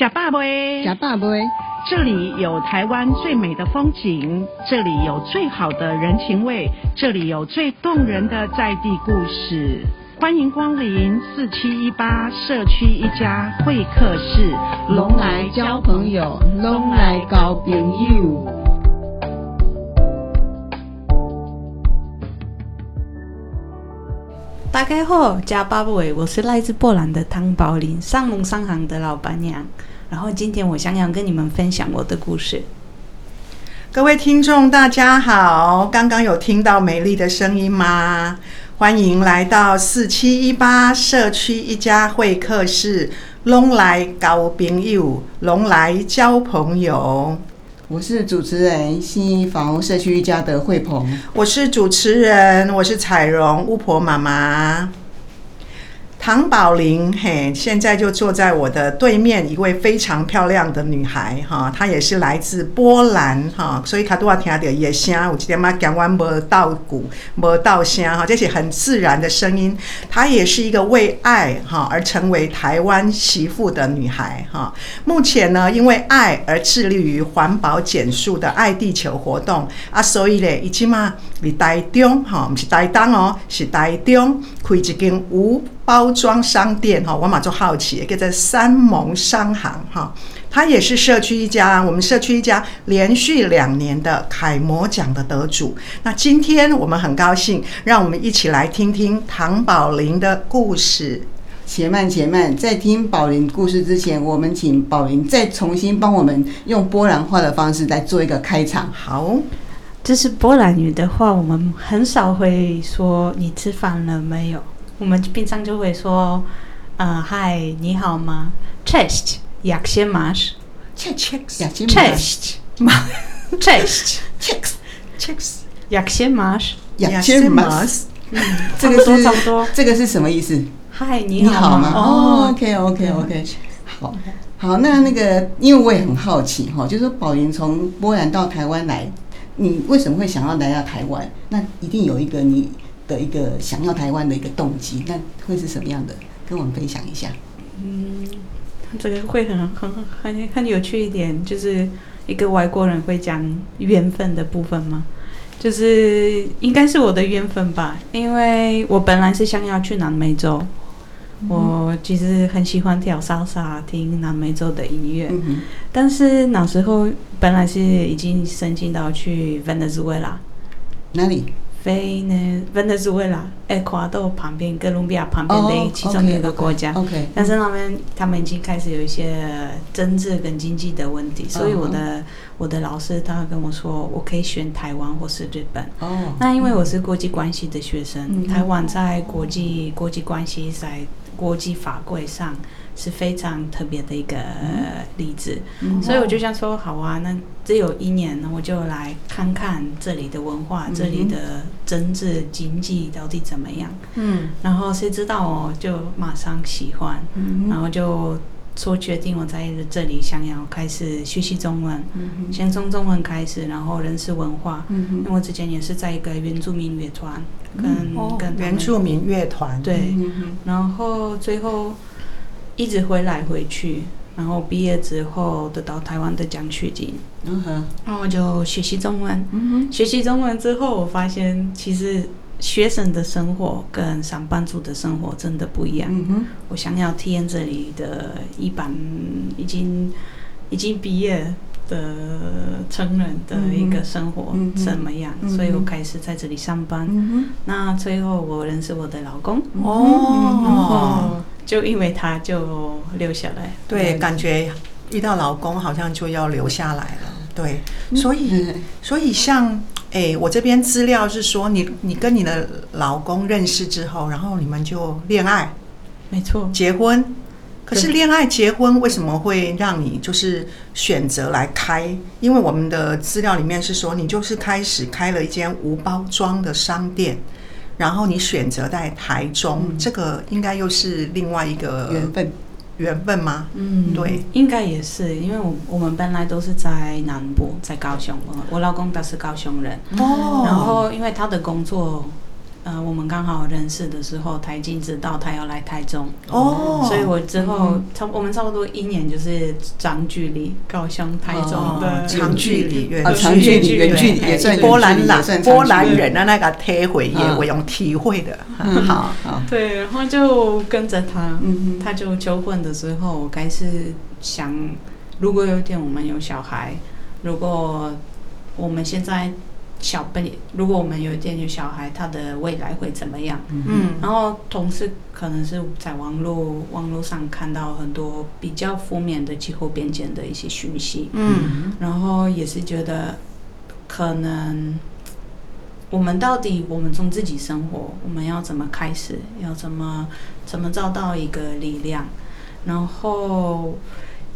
呷饱未？呷饱未？这里有台湾最美的风景，这里有最好的人情味，这里有最动人的在地故事。欢迎光临四七一八社区一家会客室，拢来交朋友，拢来交朋友。大家好，呷饱未？我是来自波兰的汤宝林，上农商行的老板娘。然后今天我想想跟你们分享我的故事。各位听众，大家好，刚刚有听到美丽的声音吗？欢迎来到四七一八社区一家会客室，拢来交朋友，拢来交朋友。我是主持人新一房屋社区一家的慧鹏，我是主持人，我是彩蓉巫婆妈妈。唐宝琳，嘿，现在就坐在我的对面，一位非常漂亮的女孩，哈，她也是来自波兰，哈，所以她都要听到叶声，我今天嘛讲完没到鼓，没到声，哈，这些很自然的声音。她也是一个为爱，哈，而成为台湾媳妇的女孩，哈。目前呢，因为爱而致力于环保减塑的爱地球活动啊，所以咧，已经嘛，离台中，哈，不是台东哦，是台中开一间屋包装商店哈，我马就好奇，叫做三盟商行哈，它也是社区一家，我们社区一家连续两年的楷模奖的得主。那今天我们很高兴，让我们一起来听听唐宝林的故事。且慢且慢，在听宝林故事之前，我们请宝林再重新帮我们用波兰话的方式来做一个开场。好，这是波兰语的话，我们很少会说“你吃饭了没有”。我们平常就会说，呃，嗨，你好吗？Cześć, jak się masz? Cześć, Cześć, Cześć, Cześć, jak się masz? Jak się masz? 嗯，这个是差不多。这个是什么意思？嗨，你好吗？哦，OK，OK，OK。好，好，那那个，因为我也很好奇哈，就是说宝云从波兰到台湾来，你为什么会想要来到台湾？那一定有一个你。的一个想要台湾的一个动机，那会是什么样的？跟我们分享一下。嗯，这个会很很很很有趣一点，就是一个外国人会讲缘分的部分吗？就是应该是我的缘分吧，因为我本来是想要去南美洲，嗯、我其实很喜欢跳莎莎，听南美洲的音乐，嗯、但是那时候本来是已经申请到去委内瑞拉，哪里？非呢，委内瑞拉、厄瓜多旁边、哥伦比亚旁边的其中一个国家。Oh, okay, okay, 但是他们他们已经开始有一些政治跟经济的问题，所以我的、oh, 我的老师他跟我说，我可以选台湾或是日本。哦。Oh, 那因为我是国际关系的学生，嗯、台湾在国际国际关系在国际法规上。是非常特别的一个例子，嗯、所以我就想说，好啊，那只有一年，我就来看看这里的文化，嗯、这里的政治经济到底怎么样。嗯，然后谁知道哦，就马上喜欢，嗯、然后就做决定，我在这里想要开始学习中文，嗯、先从中文开始，然后认识文化。嗯，因为我之前也是在一个原住民乐团，跟、嗯、跟原住民乐团，对，嗯、然后最后。一直回来回去，然后毕业之后得到台湾的奖学金，嗯哼，然后我就学习中文。嗯哼，学习中文之后，我发现其实学生的生活跟上班族的生活真的不一样。嗯哼，我想要体验这里的一般已经已经毕业的成人的一个生活怎么样，嗯、所以我开始在这里上班。嗯、那最后我认识我的老公。哦。就因为他就留下来，对，感觉遇到老公好像就要留下来了，对，所以 所以像哎，我这边资料是说你你跟你的老公认识之后，然后你们就恋爱，没错，结婚，可是恋爱结婚为什么会让你就是选择来开？因为我们的资料里面是说你就是开始开了一间无包装的商店。然后你选择在台中，嗯、这个应该又是另外一个缘分，缘分吗？嗯，对，应该也是，因为我我们本来都是在南部，在高雄，我老公他是高雄人，哦，然后因为他的工作呃，我们刚好认识的时候，台经知道他要来台中。哦，所以我之后差我们差不多一年就是长距离高雄台中的长距离，远长距离远距离也算波兰人，波兰人的那个体会也我用体会的，好好。对，然后就跟着他，嗯他就求婚的时候，我开始想，如果有一天我们有小孩，如果我们现在。小辈，如果我们有一天有小孩，他的未来会怎么样？嗯，然后同时可能是在网络网络上看到很多比较负面的气候变迁的一些讯息，嗯，然后也是觉得可能我们到底我们从自己生活，我们要怎么开始，要怎么怎么找到一个力量，然后。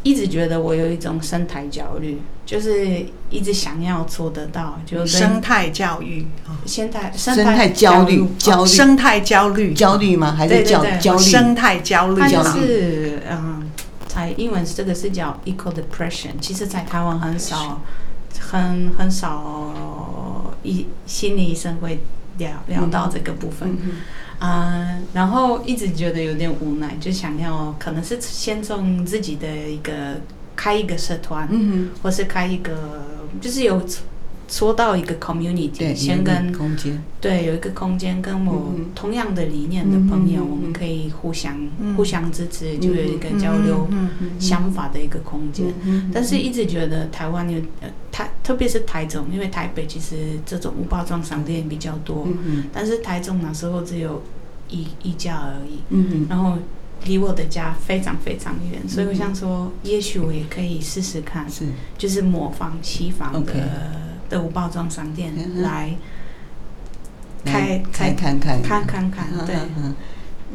一直觉得我有一种生态焦虑，就是一直想要做得到，就生态教育，生态生态焦虑焦虑生态焦虑。焦虑吗？还是焦焦虑？生态焦虑，它就是嗯，在英文这个是叫 eco depression，其实在台湾很少，很很少医心理医生会聊聊到这个部分。嗯啊、呃，然后一直觉得有点无奈，就想要可能是先从自己的一个开一个社团，嗯哼，或是开一个，就是有说到一个 community，先跟空间，对，有一个空间跟我同样的理念的朋友，嗯、我们可以互相、嗯、互相支持，就有一个交流想法的一个空间。嗯、但是一直觉得台湾有台，特别是台中，因为台北其实这种无包装商店比较多，嗯、但是台中那时候只有一一家而已，嗯、然后离我的家非常非常远，嗯、所以我想说，也许我也可以试试看，是。就是模仿西方的。Okay. 的无包装商店来开开看看看看看，对。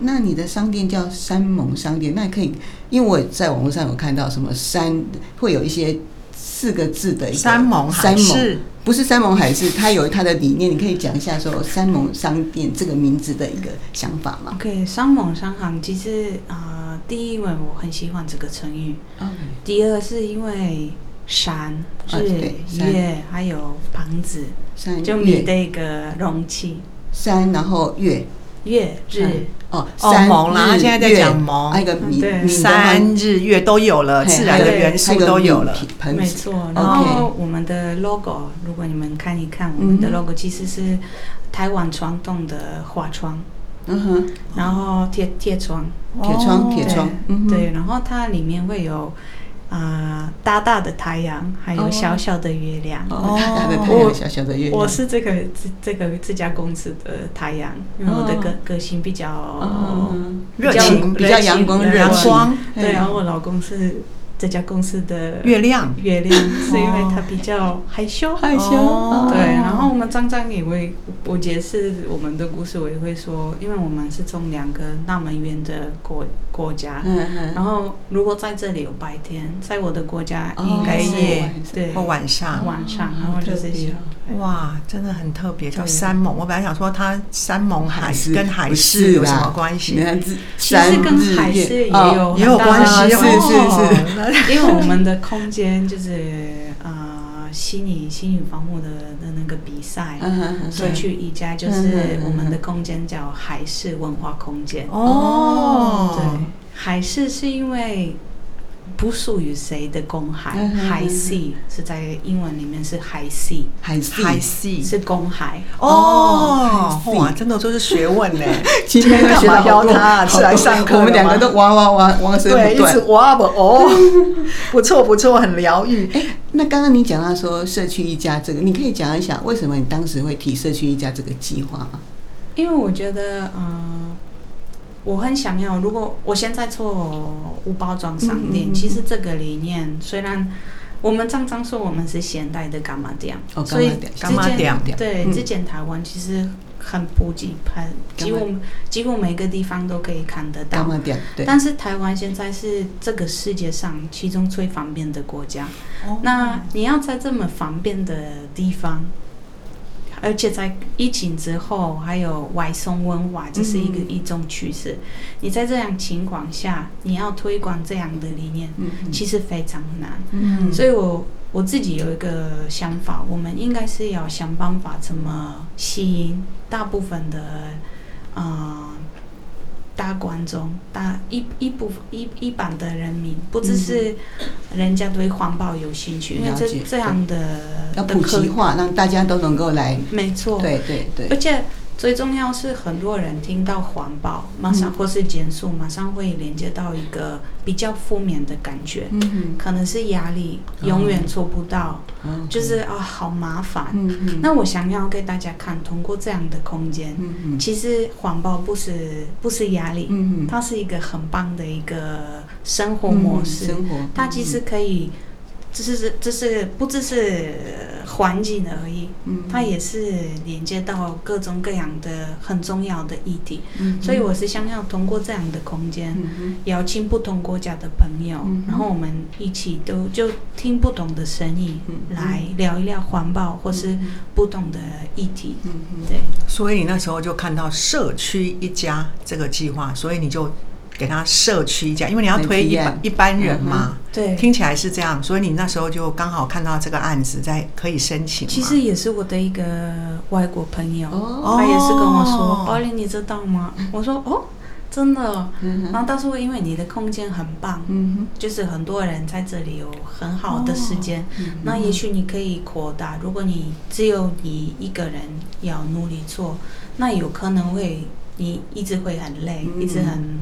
那你的商店叫山盟商店，那可以，因为我在网络上有看到什么山会有一些四个字的山盟海誓，不是山盟海誓，它有它的理念，你可以讲一下说山盟商店这个名字的一个想法吗？OK，山盟商行其实啊、呃，第一因为我很喜欢这个成语，Okay. 第二是因为。山、日、月，还有房子，就你的一个容器。山，然后月、月、日。哦，山盟啦，他现在在讲盟，还有个米，山、日、月都有了，自然的元素都有了。没错。然后我们的 logo，如果你们看一看，我们的 logo 其实是台湾传统的花窗。嗯哼。然后铁铁窗，铁窗，铁窗。对，然后它里面会有。啊、呃，大大的太阳，还有小小的月亮。哦，大大的太阳，小小的月亮。我是这个这这个这家公司的太阳，因为我的个个性比较热情，比较阳光，阳光。对，然后我老公是。这家公司的月亮，月亮 是因为他比较害羞，害羞。对，然后我们张张也会，我解释我们的故事，我也会说，因为我们是从两个那么远的国国家，然后如果在这里有白天，在我的国家应该也对，或晚上，晚上，然后就是哇，真的很特别，叫山盟。我本来想说，它山盟海誓跟海誓有什么关系？其实跟海誓也有也有关系，是是是。因为我们的空间就是呃，心理心理防护的的那个比赛，所以去宜家就是我们的空间叫海事文化空间。哦，对，海事是因为。不属于谁的公海，High Sea 是在英文里面是 High Sea，High Sea 是公海哦。哇，真的都是学问呢。今天干嘛邀他是来上课？我们两个都哇哇哇哇声不断，对，一直哇不哦，不错不错，很疗愈。哎，那刚刚你讲到说社区一家这个，你可以讲一下为什么你当时会提社区一家这个计划吗？因为我觉得，嗯。我很想要，如果我现在做无包装商店，嗯嗯嗯，其实这个理念虽然我们常常说我们是现代的柑仔店，哦、所以柑仔店对，之前台湾其实很普及，很几乎几乎每个地方都可以看得到。但是台湾现在是这个世界上其中最方便的国家，哦、那你要在这么方便的地方。而且在疫情之后，还有外送文化，这是一个一种趋势。你在这样情况下，你要推广这样的理念，其实非常难。所以我我自己有一个想法，我们应该是要想办法怎么吸引大部分的啊、呃、大观众、大一一部分一一般的人民，不只是人家对环保有兴趣，嗯、因为这这样的要普及化，让大家都能够来。没错，对对对，而且。最重要是很多人听到环保，马上或是减速，马上会连接到一个比较负面的感觉，嗯、哼。可能是压力，永远做不到，嗯、就是啊、哦，好麻烦。嗯、哼那我想要给大家看，通过这样的空间，其实环保不是不是压力，嗯、哼它是一个很棒的一个生活模式，生活，它其实可以。这是这是不只是环境而已，嗯、它也是连接到各种各样的很重要的议题。嗯、所以我是想要通过这样的空间，嗯、哼邀请不同国家的朋友，嗯、然后我们一起都就听不同的声音，嗯、来聊一聊环保或是不同的议题。嗯、哼对。所以你那时候就看到社区一家这个计划，所以你就。给他社区一家，因为你要推一般一般人嘛，对，听起来是这样，所以你那时候就刚好看到这个案子在可以申请。其实也是我的一个外国朋友，哦、他也是跟我说：“宝玲、哦，你知道吗？”我说：“哦，真的。嗯哼”然后他说：“因为你的空间很棒，嗯哼，就是很多人在这里有很好的时间，哦嗯、那也许你可以扩大。如果你只有你一个人要努力做，那有可能会你一直会很累，嗯、一直很。”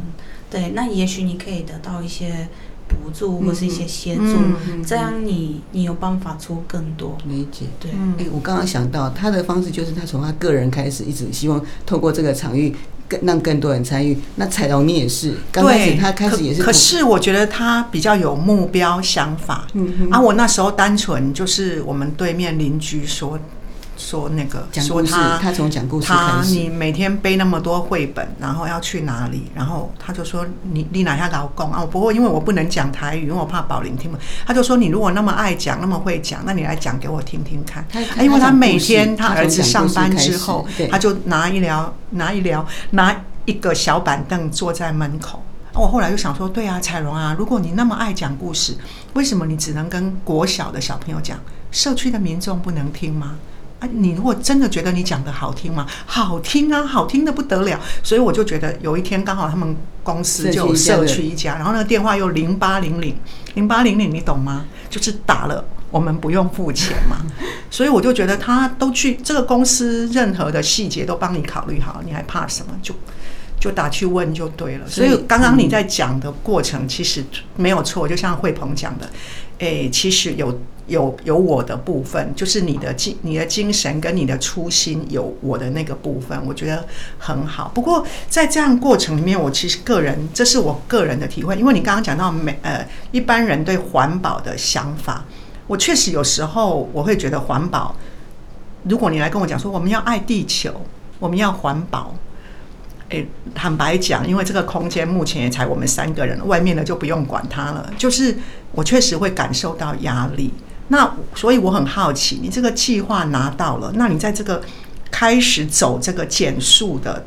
对，那也许你可以得到一些补助或是一些协助，嗯嗯、这样你你有办法出更多。理解，对。哎，我刚刚想到他的方式就是他从他个人开始，一直希望透过这个场域更让更多人参与。那彩龙你也是，刚开始他开始也是可，可是我觉得他比较有目标想法。嗯哼啊，我那时候单纯就是我们对面邻居说。说那个，说他他从讲故事他你每天背那么多绘本，然后要去哪里？然后他就说你你哪下老公啊？我不会，因为我不能讲台语，因为我怕宝玲听不。他就说你如果那么爱讲，那么会讲，那你来讲给我听听看。因为他每天他儿子上班之后，他就拿一聊拿一聊拿一个小板凳坐在门口。我后来就想说，对啊，彩蓉啊，如果你那么爱讲故事，为什么你只能跟国小的小朋友讲？社区的民众不能听吗？啊，你如果真的觉得你讲的好听吗？好听啊，好听的不得了。所以我就觉得有一天刚好他们公司就有社区一家，然后那个电话又零八零零零八零零，你懂吗？就是打了，我们不用付钱嘛。所以我就觉得他都去这个公司，任何的细节都帮你考虑好，你还怕什么？就就打去问就对了。所以刚刚你在讲的过程其实没有错，就像慧鹏讲的，诶，其实有。有有我的部分，就是你的精、你的精神跟你的初心有我的那个部分，我觉得很好。不过在这样过程里面，我其实个人，这是我个人的体会，因为你刚刚讲到每呃一般人对环保的想法，我确实有时候我会觉得环保，如果你来跟我讲说我们要爱地球，我们要环保。诶，坦白讲，因为这个空间目前也才我们三个人，外面的就不用管它了。就是我确实会感受到压力。那所以我很好奇，你这个计划拿到了，那你在这个开始走这个减速的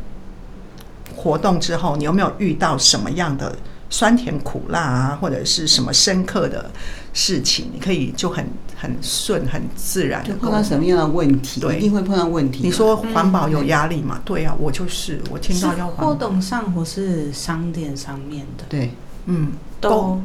活动之后，你有没有遇到什么样的酸甜苦辣啊，或者是什么深刻的事情？你可以就很很顺、很自然就碰到什么样的问题？对，一定会碰到问题。你说环保有压力吗？嗯、对啊，我就是我听到要活动上或是商店上面的，对，嗯，都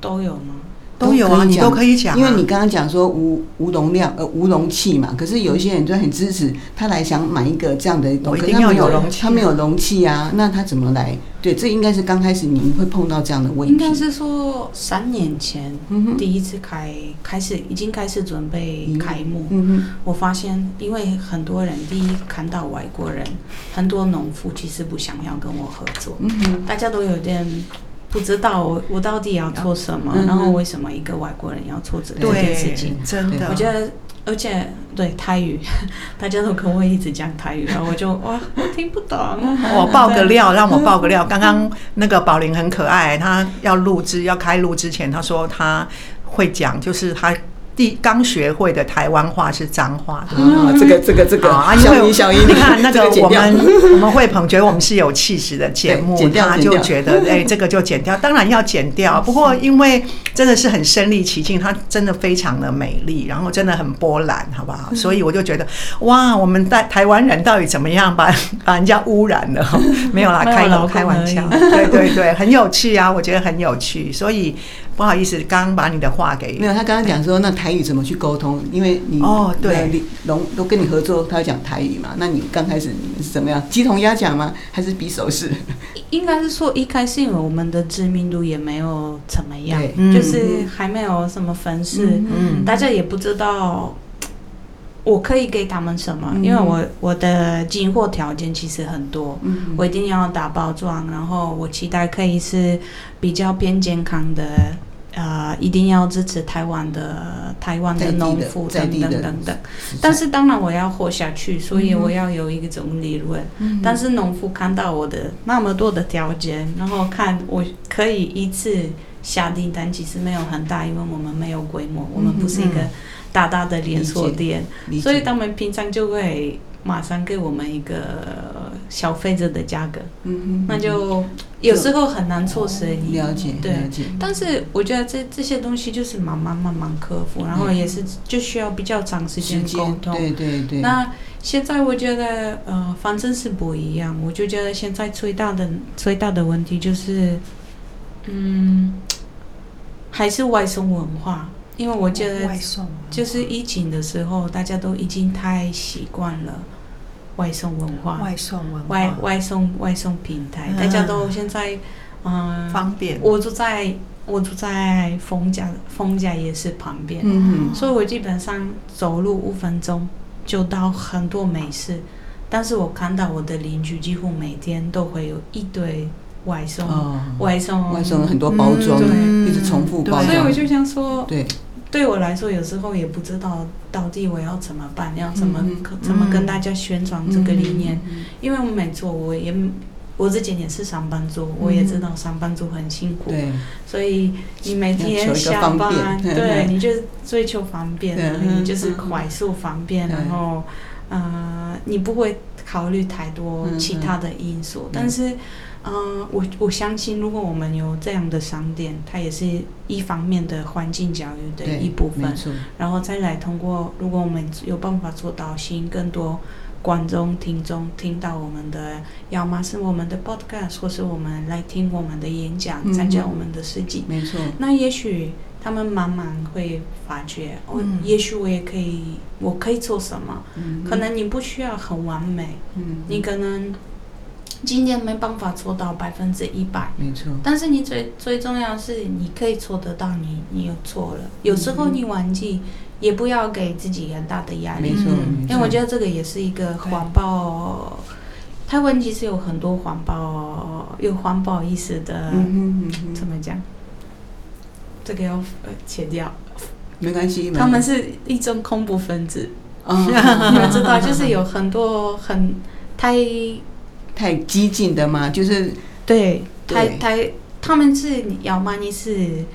都有吗？都有啊，你都可以讲，因为你刚刚讲说无无容量呃无容器嘛，可是有一些人就很支持他来想买一个这样的东西，一定要有容器，他没有容器啊，那他怎么来？对，这应该是刚开始你们会碰到这样的问题。应该是说三年前第一次开开始已经开始准备开幕，嗯哼，我发现因为很多人第一看到外国人，很多农夫其实不想要跟我合作，嗯哼，大家都有点。不知道我我到底要做什么，嗯、然后为什么一个外国人要做这这件事情？真的，我觉得，而且对台语，大家都跟我一直讲台语，然后 我就哇，我听不懂。我爆个料，让我爆个料。刚刚那个宝玲很可爱，她要录制要开录之前，她说她会讲，就是他。刚学会的台湾话是脏话，啊这个这个这个啊，小音小英，你看那个我们我们慧鹏觉得我们是有气质的节目，他就觉得哎，这个就剪掉，当然要剪掉。不过因为真的是很身临其境，它真的非常的美丽，然后真的很波澜，好不好？所以我就觉得，哇，我们在台湾人到底怎么样把 把人家污染了？没有啦，开开玩笑，对对对，很有趣啊，我觉得很有趣，所以。不好意思，刚刚把你的话给没有。他刚刚讲说，那台语怎么去沟通？因为你哦，对，李龙都跟你合作，他要讲台语嘛。那你刚开始你们是怎么样？鸡同鸭讲吗？还是比手势？应该是说一开始，因为我们的知名度也没有怎么样，就是还没有什么粉丝，嗯，大家也不知道。我可以给他们什么？因为我我的进货条件其实很多，嗯我一定要打包装，然后我期待可以是比较偏健康的，呃，一定要支持台湾的台湾的农夫等等等等。但是当然我要活下去，所以我要有一种利润。但是农夫看到我的那么多的条件，然后看我可以一次下订单，其实没有很大，因为我们没有规模，我们不是一个。大大的连锁店，所以他们平常就会马上给我们一个消费者的价格，嗯哼，那就有时候很难做生意。了解，对，了解。但是我觉得这这些东西就是慢慢慢慢克服，然后也是就需要比较长时间沟通。对对对。那现在我觉得呃，反正是不一样。我就觉得现在最大的最大的问题就是，嗯，还是外送文化。因为我觉得，就是疫情的时候，大家都已经太习惯了外送文化，外送文化，外外送外送平台，大家都现在嗯方便。我住在我住在丰家，丰家夜市旁边，嗯，所以我基本上走路五分钟就到很多美食。但是我看到我的邻居几乎每天都会有一堆外送，外送外送很多包装，一直重复包装，所以我就想说，对。对我来说，有时候也不知道到底我要怎么办，要怎么怎么跟大家宣传这个理念。因为我没做，我也我之前也是上班族，我也知道上班族很辛苦。对，所以你每天下班，对，你就追求方便，你就是快速方便，然后呃，你不会考虑太多其他的因素，但是。嗯，我我相信，如果我们有这样的商店，它也是一方面的环境教育的一部分。然后再来通过，如果我们有办法做到吸引更多观众、听众听到我们的，要么是我们的 podcast，或是我们来听我们的演讲，参加我们的设计。没错。那也许他们慢慢会发觉，哦，也许我也可以，我可以做什么？可能你不需要很完美，你可能。今天没办法做到百分之一百，没错。但是你最最重要是，你可以做得到你，你你有做了。有时候你忘记，也不要给自己很大的压力。没错，因为我觉得这个也是一个环保。台湾其实有很多环保有环保意识的，怎么讲？这个要切掉，没关系。他们是一种恐怖分子，你们知道，就是有很多很太。太激进的吗？就是对，太太，他们是要么你是。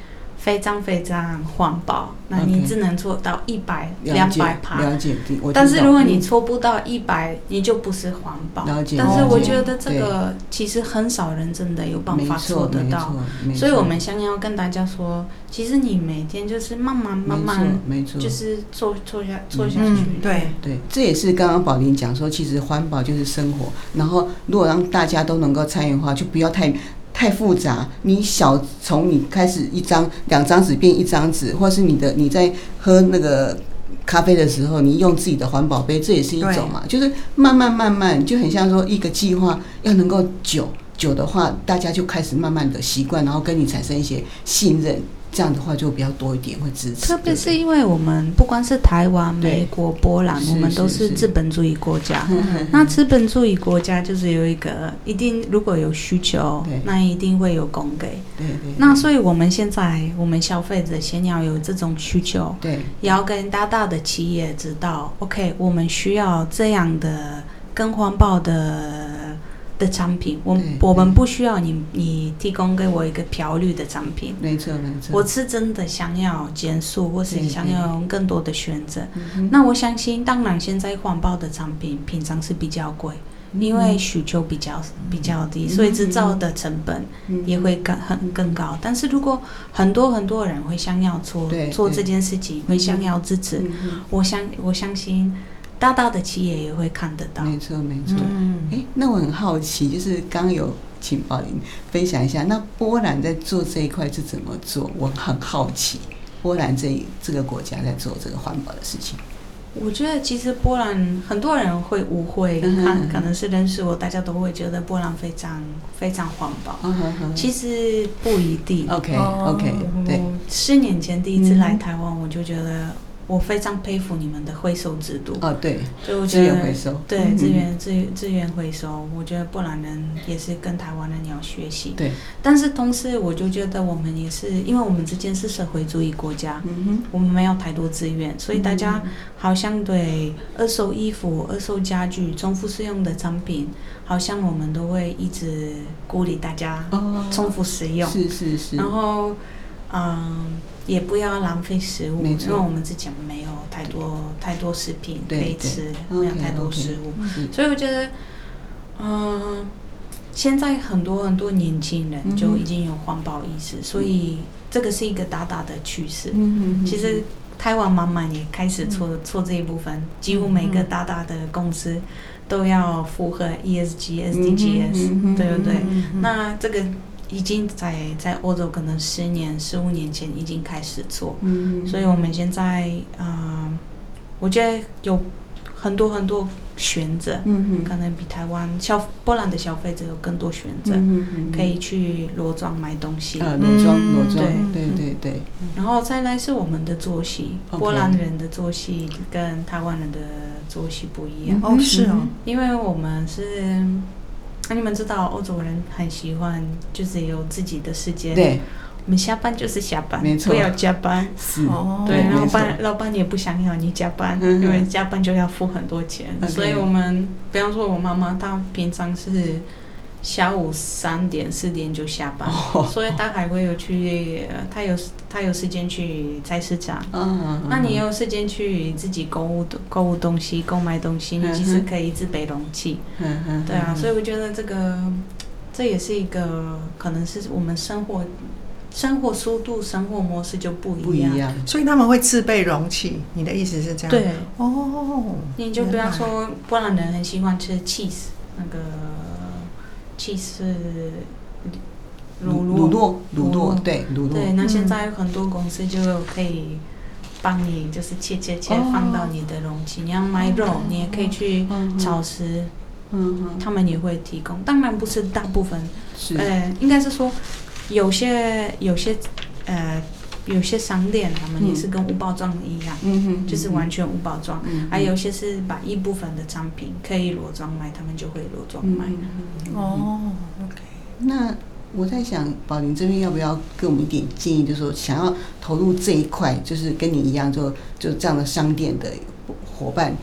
非常非常环保，那你只能做到一百两百趴。了解，但是如果你做不到一百，你就不是环保。了解。但是我觉得这个其实很少人真的有办法做得到。所以我们想要跟大家说，其实你每天就是慢慢慢慢，没错，就是做做下做下去。对对，这也是刚刚宝林讲说，其实环保就是生活。然后如果让大家都能够参与的话，就不要太。太复杂，你小从你开始一张两张纸变一张纸，或是你的你在喝那个咖啡的时候，你用自己的环保杯，这也是一种嘛，就是慢慢慢慢就很像说一个计划要能够久久的话，大家就开始慢慢的习惯，然后跟你产生一些信任。这样的话就比较多一点会支持，特别是因为我们不光是台湾、美国、波兰，我们都是资本主义国家。那资本主义国家就是有一个一定，如果有需求，那一定会有供给。对对。那所以我们现在，我们消费者先要有这种需求，对，也要跟大大的企业知道，OK，我们需要这样的更环保的。的产品，我我们不需要你，你提供给我一个漂绿的产品。没错没错，我是真的想要减速，或是想要用更多的选择。那我相信，当然现在环保的产品平常是比较贵，因为需求比较比较低，所以制造的成本也会更很更高。但是如果很多很多人会想要做做这件事情，会想要支持，我相我相信大大的企业也会看得到。没错没错。嗯哎，那我很好奇，就是刚刚有请宝琳分享一下，那波兰在做这一块是怎么做？我很好奇，波兰这这个国家在做这个环保的事情。我觉得其实波兰很多人会误会，看可能是认识我，大家都会觉得波兰非常非常环保。其实不一定。OK OK，对。十年前第一次来台湾，我就觉得。我非常佩服你们的回收制度。哦，对，就我觉得资源回收，对资源资资源回收，我觉得波兰人也是跟台湾人要学习。对，但是同时我就觉得我们也是，因为我们之间是社会主义国家，嗯哼，我们没有太多资源，所以大家好像对二手衣服、二手家具、重复使用的产品，好像我们都会一直鼓励大家重复使用，是是是，然后嗯。也不要浪费食物，因为我们之前没有太多太多食品可以吃，没有太多食物，所以我觉得，嗯，现在很多很多年轻人就已经有环保意识，所以这个是一个大大的趋势。其实台湾慢慢也开始做做这一部分，几乎每个大大的公司都要符合 ESG、SDGs，对不对？那这个。已经在在欧洲可能十年、十五年前已经开始做，嗯、所以我们现在啊、呃，我觉得有很多很多选择，嗯、可能比台湾消波兰的消费者有更多选择，嗯、可以去裸庄买东西，啊，裸庄裸庄，对。对对对。然后再来是我们的作息，嗯、波兰人的作息跟台湾人的作息不一样，哦是哦，因为我们是。那你们知道欧洲人很喜欢，就是有自己的时间。对，我们下班就是下班，没错，不要加班。是，对，老板老板也不想要你加班，因为加班就要付很多钱。所以我们，比方说，我妈妈她平常是。下午三点四点就下班，oh, 所以他还会有去，他有他有时间去菜市场。Uh 那你有时间去自己购物购物东西购买东西，你其实可以自备容器。Uh huh. 对啊，所以我觉得这个这也是一个可能是我们生活生活速度、生活模式就不一样。不一样，所以他们会自备容器。你的意思是这样？对哦，你就不要说波兰人很喜欢吃 cheese 那个。其实，乳乳酪乳酪对乳酪对，那现在很多公司就可以帮你，就是切切切放到你的容器。你要买肉，你也可以去超市，嗯，他们也会提供。当然不是大部分，呃，应该是说有些有些呃。有些商店他们也是跟无包装一样，嗯哼，就是完全无包装。还有些是把一部分的商品可以裸装卖，他们就会裸装卖。哦，OK。那我在想，宝林这边要不要给我们一点建议？就是说，想要投入这一块，就是跟你一样做就这样的商店的伙伴，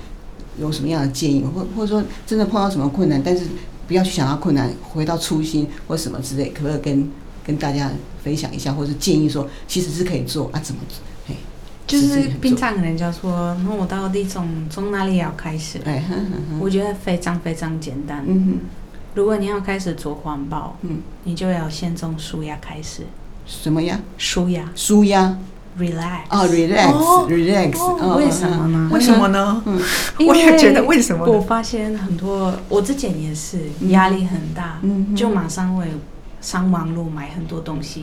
有什么样的建议？或或者说，真的碰到什么困难，但是不要去想到困难，回到初心或什么之类，可不可以跟？跟大家分享一下，或者建议说，其实是可以做啊，怎么做？嘿，就是平常人家说，那我到底从从哪里要开始？哎，我觉得非常非常简单。嗯哼，如果你要开始做环保，嗯，你就要先从舒压开始。什么呀？舒压。舒压。Relax。哦，relax，relax。为什么呢？为什么呢？嗯，我也觉得为什么？我发现很多，我之前也是压力很大，嗯，就马上会。上网路买很多东西，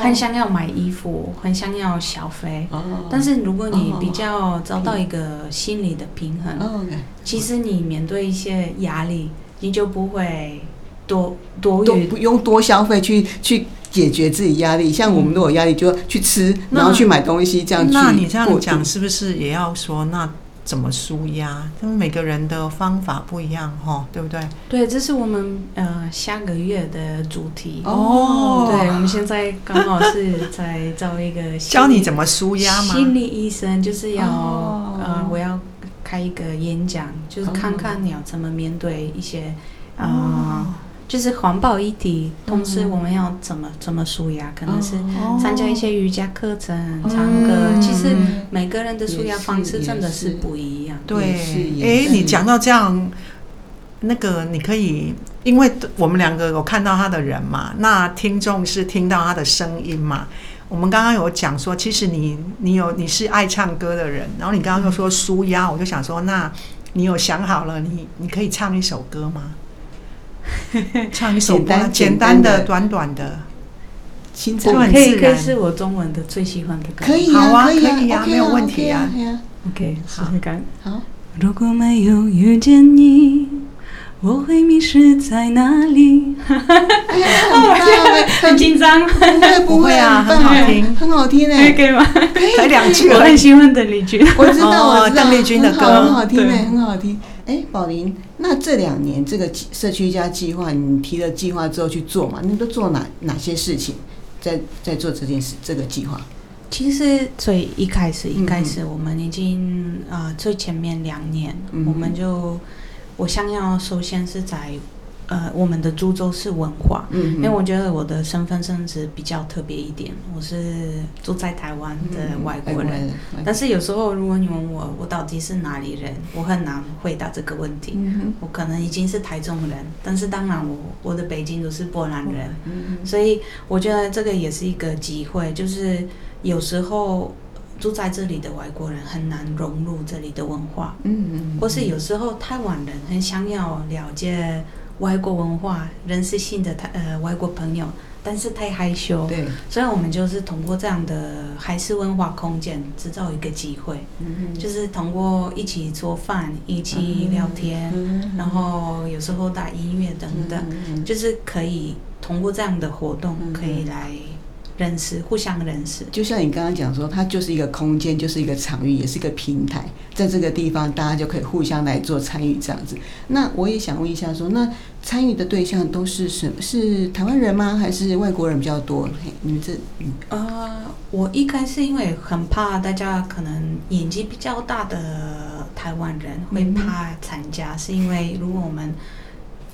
很想要买衣服，很想要消费。但是如果你比较找到一个心理的平衡，其实你面对一些压力，你就不会多多多不用多消费去去解决自己压力。像我们都有压力，就去吃，然后去买东西这样。那你这样讲是不是也要说那？怎么舒压？他们每个人的方法不一样，哈，对不对？对，这是我们呃下个月的主题哦。对，我们现在刚好是在找一个教你怎么舒压吗？心理医生就是要、哦、呃，我要开一个演讲，就是看看你要怎么面对一些啊。呃哦就是环保议题，同时我们要怎么怎么舒压？可能是参加一些瑜伽课程、唱歌。其实每个人的舒压方式真的是不一样。对，哎，你讲到这样，那个你可以，因为我们两个有看到他的人嘛，那听众是听到他的声音嘛。我们刚刚有讲说，其实你你有你是爱唱歌的人，然后你刚刚又说舒压，我就想说，那你有想好了，你你可以唱一首歌吗？唱一首歌，简单的、短短的，清唱，可以可以是我中文的最喜欢的歌，可以好啊，可以啊，没有问题啊。OK，试试看。好，如果没有遇见你，我会迷失在哪里？很紧张，不会啊，很好听，很好听诶，可以。吗？才两句，我很喜欢邓丽君，我知道，我知道，邓丽君的歌。很好听诶，很好听。哎，宝林，那这两年这个社区家计划，你提了计划之后去做嘛？你都做哪哪些事情，在在做这件事这个计划？其实最一开始，一开始我们已经啊、呃，最前面两年，嗯、我们就我想要首先是在。呃，我们的株洲是文化，嗯，因为我觉得我的身份甚至比较特别一点，我是住在台湾的外国人。嗯、但是有时候如果你问我，我到底是哪里人，我很难回答这个问题。嗯、我可能已经是台中人，但是当然我我的北京都是波兰人，嗯、所以我觉得这个也是一个机会，就是有时候住在这里的外国人很难融入这里的文化，嗯，或是有时候台湾人很想要了解。外国文化，认识新的他呃外国朋友，但是太害羞，对，所以我们就是通过这样的海事文化空间制造一个机会，嗯哼，就是通过一起做饭，一起聊天，嗯、然后有时候打音乐等等，嗯、就是可以通过这样的活动可以来。认识，互相认识，就像你刚刚讲说，它就是一个空间，就是一个场域，也是一个平台，在这个地方，大家就可以互相来做参与这样子。那我也想问一下说，那参与的对象都是什么？是台湾人吗？还是外国人比较多？你们这……嗯、呃，我一开始因为很怕大家可能年纪比较大的台湾人会怕参加，嗯、是因为如果我们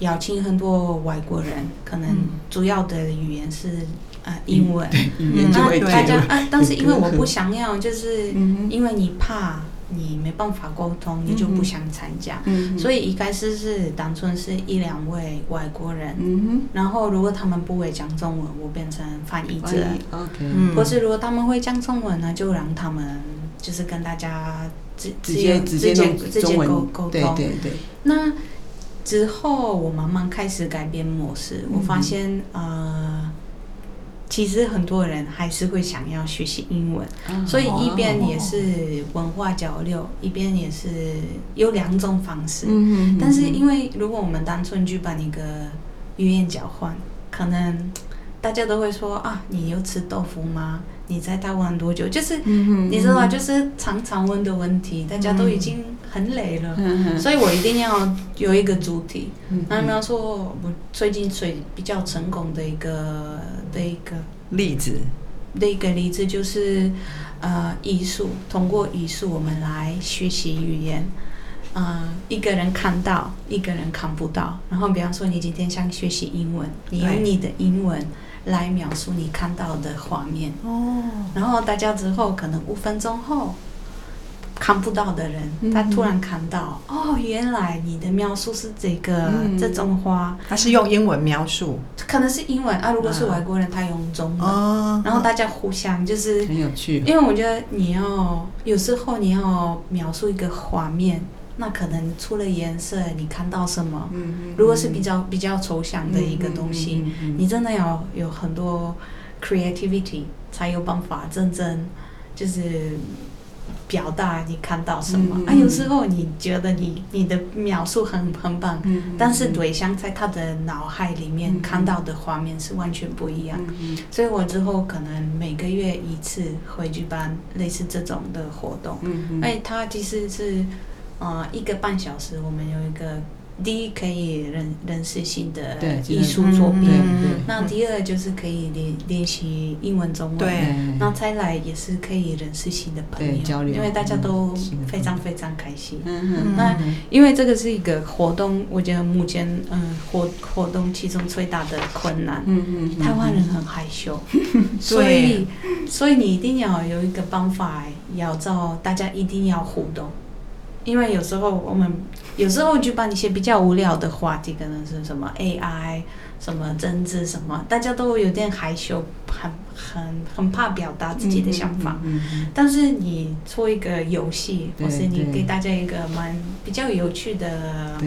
邀请很多外国人，可能主要的语言是。啊，英文，嗯，那大家啊，但是因为我不想要，就是因为你怕你没办法沟通，你就不想参加，所以一开始是单纯是一两位外国人，然后如果他们不会讲中文，我变成翻译者，OK，或是如果他们会讲中文呢，就让他们就是跟大家直直接直接直接沟沟通，对对。对。那之后我慢慢开始改变模式，我发现呃。其实很多人还是会想要学习英文，嗯、所以一边也是文化交流，哦、一边也是有两种方式。嗯哼嗯哼，但是因为如果我们单纯去办一个语言交换，可能大家都会说啊，你有吃豆腐吗？你在台湾多久？就是、嗯、你知道，就是常常问的问题，大家都已经很累了，嗯、所以我一定要有一个主题。那比方说，我最近最比较成功的一个的一个例子的一个例子就是，呃，艺术，通过艺术我们来学习语言。呃，一个人看到，一个人看不到。然后比方说，你今天想学习英文，你用你的英文。来描述你看到的画面。哦，然后大家之后可能五分钟后看不到的人，他突然看到哦，原来你的描述是这个这种花，他是用英文描述，可能是英文啊，如果是外国人，他用中文，哦。然后大家互相就是很有趣，因为我觉得你要有时候你要描述一个画面。那可能除了颜色，你看到什么？嗯嗯、如果是比较比较抽象的一个东西，你真的要有很多 creativity 才有办法真正就是表达你看到什么。啊，有时候你觉得你你的描述很很棒，但是对象在他的脑海里面看到的画面是完全不一样。所以我之后可能每个月一次会举办类似这种的活动。嗯嗯、哎，他其实是。呃，一个半小时，我们有一个第一可以认认识新的艺术作品，那第二就是可以练练习英文、中文，对，那再来也是可以认识新的朋友，交流，因为大家都非常非常开心。嗯，那因为这个是一个活动，我觉得目前嗯活活动其中最大的困难，嗯嗯，台湾人很害羞，所以所以你一定要有一个方法，要找大家一定要互动。因为有时候我们有时候举办一些比较无聊的话题，可能是什么 AI。什么政治什么，大家都有点害羞，很很很怕表达自己的想法。嗯嗯嗯嗯、但是你做一个游戏，或是你给大家一个蛮比较有趣的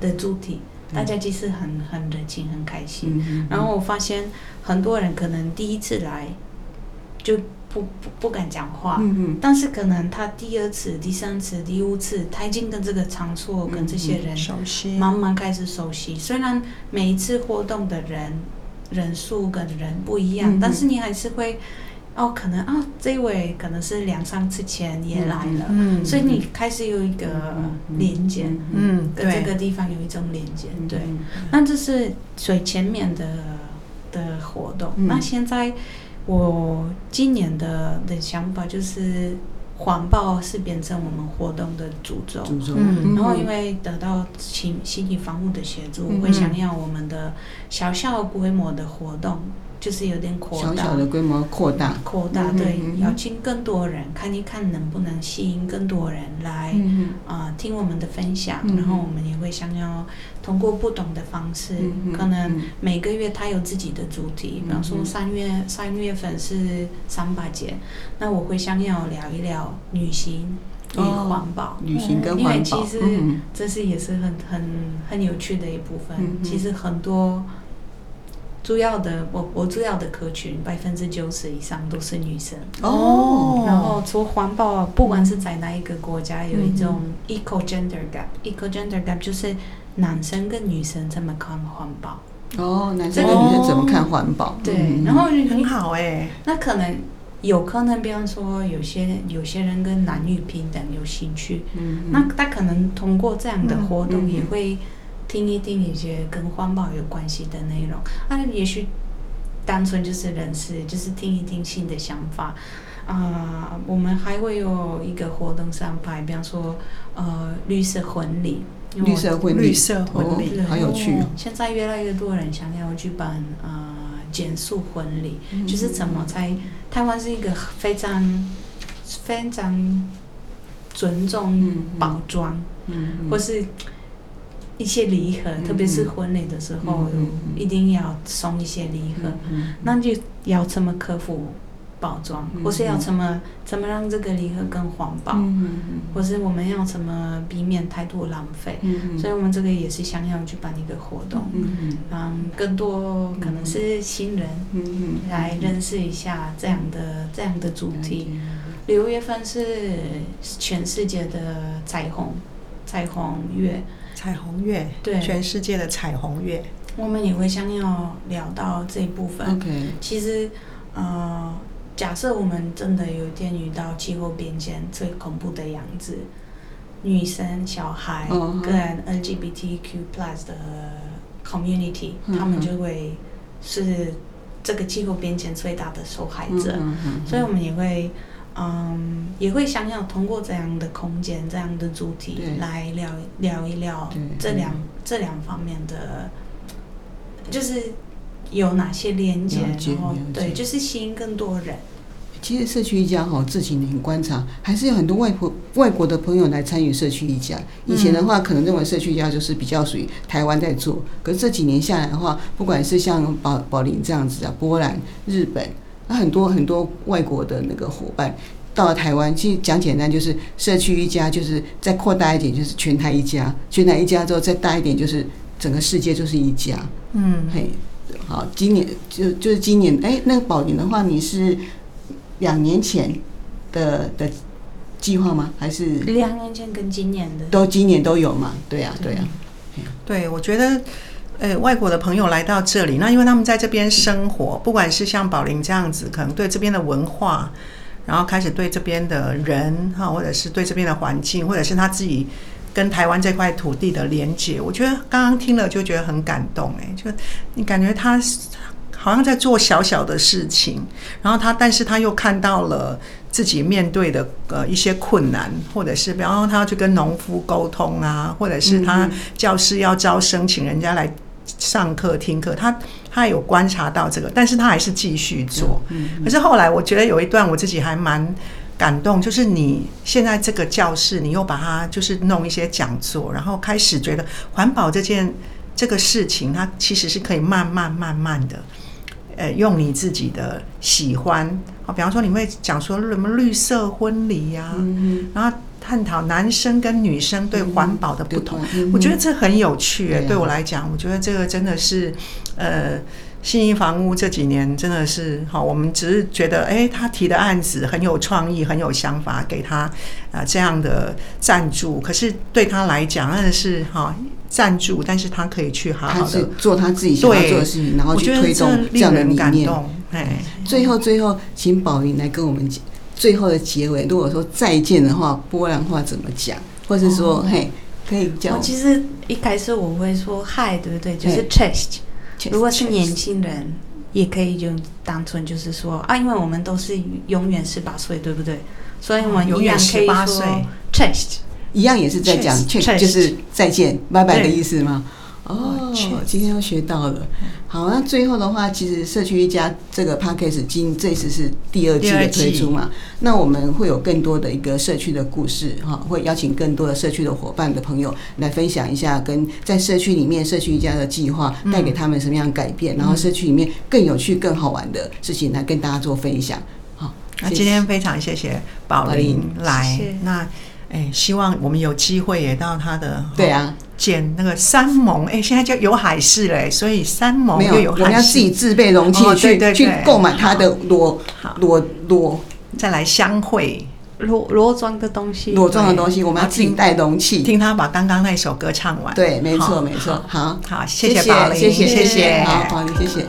的主题，大家其实很很热情，很开心。然后我发现很多人可能第一次来就。不不不敢讲话，嗯嗯，但是可能他第二次、第三次、第五次，他已经跟这个场所、跟这些人熟悉，慢慢开始熟悉。虽然每一次活动的人人数跟人不一样，嗯、但是你还是会哦，可能啊、哦，这位可能是两三次前也来了，嗯，所以你开始有一个连接，嗯，跟这个地方有一种连接，对。那这是最前面的的活动，嗯、那现在。我今年的的想法就是，环保是变成我们活动的主轴。主轴。嗯。然后因为得到心心理防护的协助，嗯、会想要我们的小小规模的活动。就是有点扩大，小小的规模扩大，扩大，对，邀请更多人，看一看能不能吸引更多人来啊听我们的分享，然后我们也会想要通过不同的方式，可能每个月他有自己的主题，比方说三月三月份是三八节，那我会想要聊一聊旅行与环保，旅行跟环保，因为其实这是也是很很很有趣的一部分，其实很多。主要的，我我主要的客群百分之九十以上都是女生哦。然后做环保，不管是在哪一个国家，有一种 eco gender gap。eco gender gap 就是男生跟女生怎么看环保？哦，男生跟女生怎么看环保？对，然后很好哎。那可能有可能，比方说有些有些人跟男女平等有兴趣，嗯，那他可能通过这样的活动也会。听一听一些跟环保有关系的内容，啊，也许单纯就是认识，就是听一听新的想法。啊、呃，我们还会有一个活动上排，比方说，呃，绿色婚礼，绿色婚礼，绿色婚礼，好有趣哦。现在越来越多人想要举办呃减速婚礼，嗯、就是怎么在台湾是一个非常非常尊重包装，嗯嗯、或是。一些礼盒，特别是婚礼的时候，一定要送一些礼盒。那就要怎么克服包装，或是要怎么怎么让这个礼盒更环保，或是我们要怎么避免太多浪费。所以我们这个也是想要去办一个活动，让更多可能是新人来认识一下这样的这样的主题。六月份是全世界的彩虹彩虹月。彩虹月，对，全世界的彩虹月，我们也会想要聊到这一部分。OK，其实，呃，假设我们真的有一天遇到气候变迁最恐怖的样子，女生、小孩跟 LGBTQ plus 的 community，他们就会是这个气候变迁最大的受害者，所以我们也会。嗯，也会想要通过这样的空间、这样的主题来聊聊一聊这两这两方面的，就是有哪些连接，然后对，就是吸引更多人。其实社区一家哈，这几年观察，还是有很多外国外国的朋友来参与社区一家。以前的话，可能认为社区一家就是比较属于台湾在做，可是这几年下来的话，不管是像宝宝林这样子啊，波兰、日本。那很多很多外国的那个伙伴到了台湾，其实讲简单就是社区一家，就是再扩大一点就是全台一家，全台一家之后再大一点就是整个世界就是一家。嗯，嘿，好，今年就就是今年，哎，那个宝林的话，你是两年前的的计划吗？还是两年前跟今年的都今年都有嘛？对呀，对呀，对，我觉得。呃，外国的朋友来到这里，那因为他们在这边生活，不管是像宝林这样子，可能对这边的文化，然后开始对这边的人哈，或者是对这边的环境，或者是他自己跟台湾这块土地的连接，我觉得刚刚听了就觉得很感动哎，就你感觉他好像在做小小的事情，然后他但是他又看到了自己面对的呃一些困难，或者是比方说他要去跟农夫沟通啊，或者是他教师要招生，请人家来。上课听课，他他有观察到这个，但是他还是继续做。可是后来我觉得有一段我自己还蛮感动，就是你现在这个教室，你又把它就是弄一些讲座，然后开始觉得环保这件这个事情，它其实是可以慢慢慢慢的，呃，用你自己的喜欢。啊，比方说你会讲说什么绿色婚礼呀、啊，嗯、然后探讨男生跟女生对环保的不同，嗯、我觉得这很有趣、欸。对，对我来讲，我觉得这个真的是呃。信义房屋这几年真的是好，我们只是觉得，哎，他提的案子很有创意，很有想法，给他啊这样的赞助。可是对他来讲，那是哈赞助，但是他可以去好好的做他自己想要做的事情，然后去推动这样的理念。哎，最后最后，请宝云来跟我们讲最后的结尾。如果说再见的话，波兰话怎么讲？或是说，哦、嘿，可以讲。其实一开始我会说嗨，对不对？就是 chest。如果是年轻人，也可以就单纯就是说啊，因为我们都是永远十八岁，对不对？所以我们永远十八岁。chest 一样也是在讲 chest 就是再见，拜拜的意思吗？哦，今天又学到了。好，那最后的话，其实社区一家这个 p a c k a g e 今这次是第二季的推出嘛？那我们会有更多的一个社区的故事哈，会邀请更多的社区的伙伴的朋友来分享一下，跟在社区里面社区一家的计划带给他们什么样改变，然后社区里面更有趣、更好玩的事情来跟大家做分享。好，那今天非常谢谢宝林来，那。哎，希望我们有机会也到他的对啊，捡那个山盟。哎，现在叫有海事嘞，所以山盟又有海事，我们要自己自备容器去、哦、去购买它的裸裸裸，再来相会。裸裸装的东西，裸装的东西，我们要自己带容器，听他把刚刚那首歌唱完。对，没错没错，好好，谢谢宝林，谢谢。谢谢，好，宝林谢谢。